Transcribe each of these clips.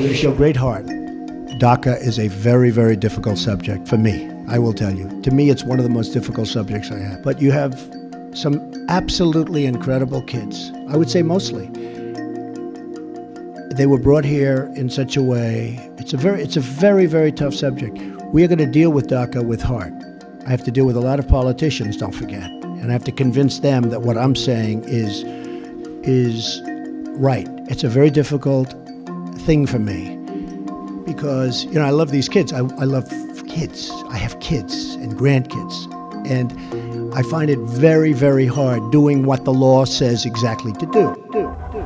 To show great heart. DACA is a very, very difficult subject for me. I will tell you. To me, it's one of the most difficult subjects I have. But you have some absolutely incredible kids. I would say mostly. They were brought here in such a way. It's a very, it's a very, very tough subject. We are going to deal with DACA with heart. I have to deal with a lot of politicians. Don't forget, and I have to convince them that what I'm saying is is right. It's a very difficult thing for me because you know I love these kids. I, I love kids. I have kids and grandkids, and I find it very, very hard doing what the law says exactly to do. do, do, do.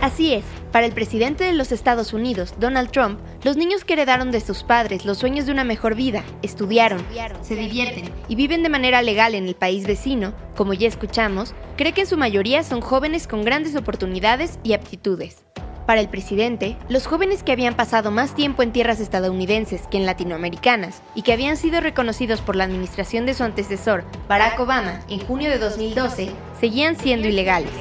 Así es. Para el presidente de los Estados Unidos, Donald Trump, los niños que heredaron de sus padres los sueños de una mejor vida, estudiaron, se divierten y viven de manera legal en el país vecino, como ya escuchamos, cree que en su mayoría son jóvenes con grandes oportunidades y aptitudes. Para el presidente, los jóvenes que habían pasado más tiempo en tierras estadounidenses que en latinoamericanas y que habían sido reconocidos por la administración de su antecesor, Barack Obama, en junio de 2012, seguían siendo ilegales.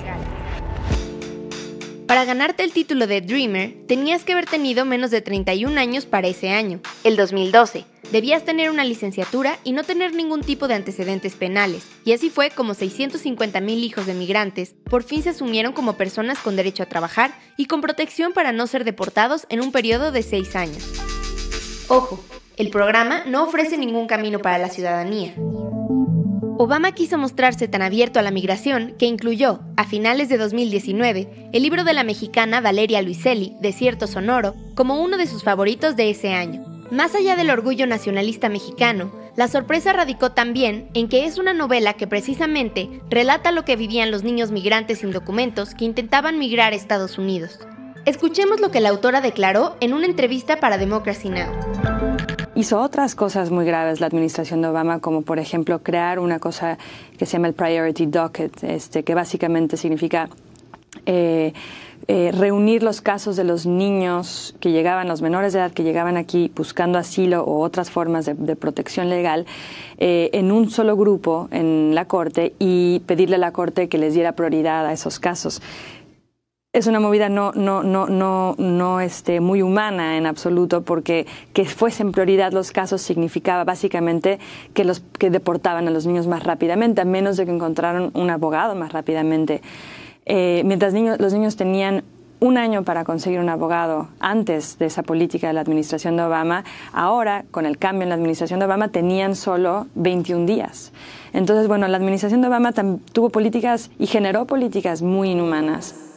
Para ganarte el título de Dreamer, tenías que haber tenido menos de 31 años para ese año, el 2012. Debías tener una licenciatura y no tener ningún tipo de antecedentes penales. Y así fue como 650.000 hijos de migrantes por fin se asumieron como personas con derecho a trabajar y con protección para no ser deportados en un periodo de 6 años. Ojo, el programa no ofrece ningún camino para la ciudadanía. Obama quiso mostrarse tan abierto a la migración que incluyó, a finales de 2019, el libro de la mexicana Valeria Luiselli, Desierto Sonoro, como uno de sus favoritos de ese año. Más allá del orgullo nacionalista mexicano, la sorpresa radicó también en que es una novela que precisamente relata lo que vivían los niños migrantes sin documentos que intentaban migrar a Estados Unidos. Escuchemos lo que la autora declaró en una entrevista para Democracy Now! Hizo otras cosas muy graves la administración de Obama, como por ejemplo crear una cosa que se llama el Priority Docket, este, que básicamente significa eh, eh, reunir los casos de los niños que llegaban, los menores de edad que llegaban aquí buscando asilo o otras formas de, protección legal, eh, en un solo grupo en la Corte y pedirle a la Corte que les diera prioridad a esos casos es una movida no, no, no, no, no este, muy humana en absoluto, porque que fuesen prioridad los casos significaba básicamente que, los, que deportaban a los niños más rápidamente, a menos de que encontraran un abogado más rápidamente. Eh, mientras niños, los niños tenían un año para conseguir un abogado antes de esa política de la administración de Obama, ahora, con el cambio en la administración de Obama, tenían solo 21 días. Entonces, bueno, la administración de Obama tuvo políticas y generó políticas muy inhumanas.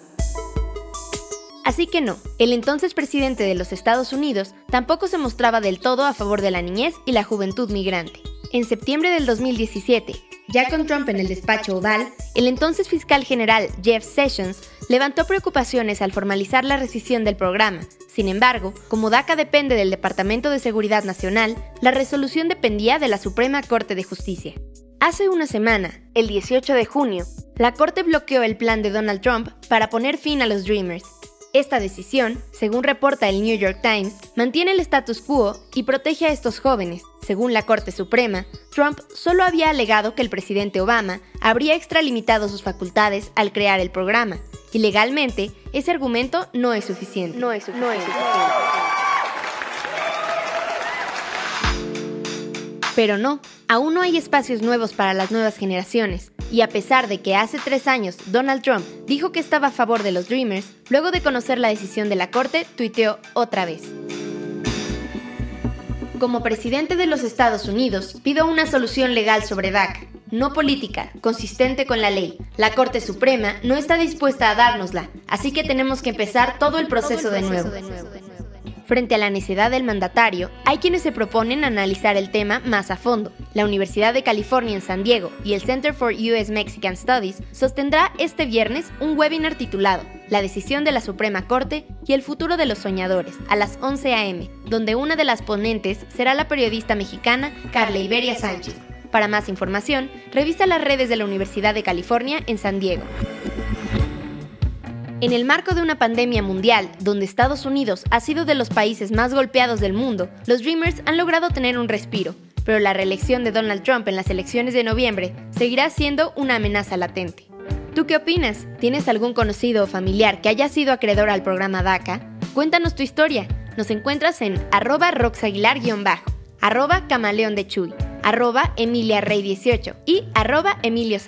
Así que no, el entonces presidente de los Estados Unidos tampoco se mostraba del todo a favor de la niñez y la juventud migrante. En septiembre del 2017, ya con Trump en el despacho oval, el entonces fiscal general Jeff Sessions levantó preocupaciones al formalizar la rescisión del programa. Sin embargo, como DACA depende del Departamento de Seguridad Nacional, la resolución dependía de la Suprema Corte de Justicia. Hace una semana, el 18 de junio, la Corte bloqueó el plan de Donald Trump para poner fin a los Dreamers, esta decisión, según reporta el New York Times, mantiene el status quo y protege a estos jóvenes. Según la Corte Suprema, Trump solo había alegado que el presidente Obama habría extralimitado sus facultades al crear el programa, y legalmente ese argumento no es suficiente. No es suficiente. Pero no, aún no hay espacios nuevos para las nuevas generaciones. Y a pesar de que hace tres años Donald Trump dijo que estaba a favor de los Dreamers, luego de conocer la decisión de la Corte, tuiteó otra vez. Como presidente de los Estados Unidos, pido una solución legal sobre DACA, no política, consistente con la ley. La Corte Suprema no está dispuesta a dárnosla, así que tenemos que empezar todo el proceso, de nuevo. Frente a la necedad del mandatario, hay quienes se proponen analizar el tema más a fondo. La Universidad de California en San Diego y el Center for US Mexican Studies sostendrá este viernes un webinar titulado La decisión de la Suprema Corte y el futuro de los soñadores a las 11 a.m., donde una de las ponentes será la periodista mexicana Carla Iberia Sánchez. Para más información, revisa las redes de la Universidad de California en San Diego. En el marco de una pandemia mundial, donde Estados Unidos ha sido de los países más golpeados del mundo, los Dreamers han logrado tener un respiro, pero la reelección de Donald Trump en las elecciones de noviembre seguirá siendo una amenaza latente. ¿Tú qué opinas? ¿Tienes algún conocido o familiar que haya sido acreedor al programa DACA? Cuéntanos tu historia. Nos encuentras en arroba roxaguilar-bajo, arroba camaleón de chuy, arroba emiliarrey18 y arroba emilio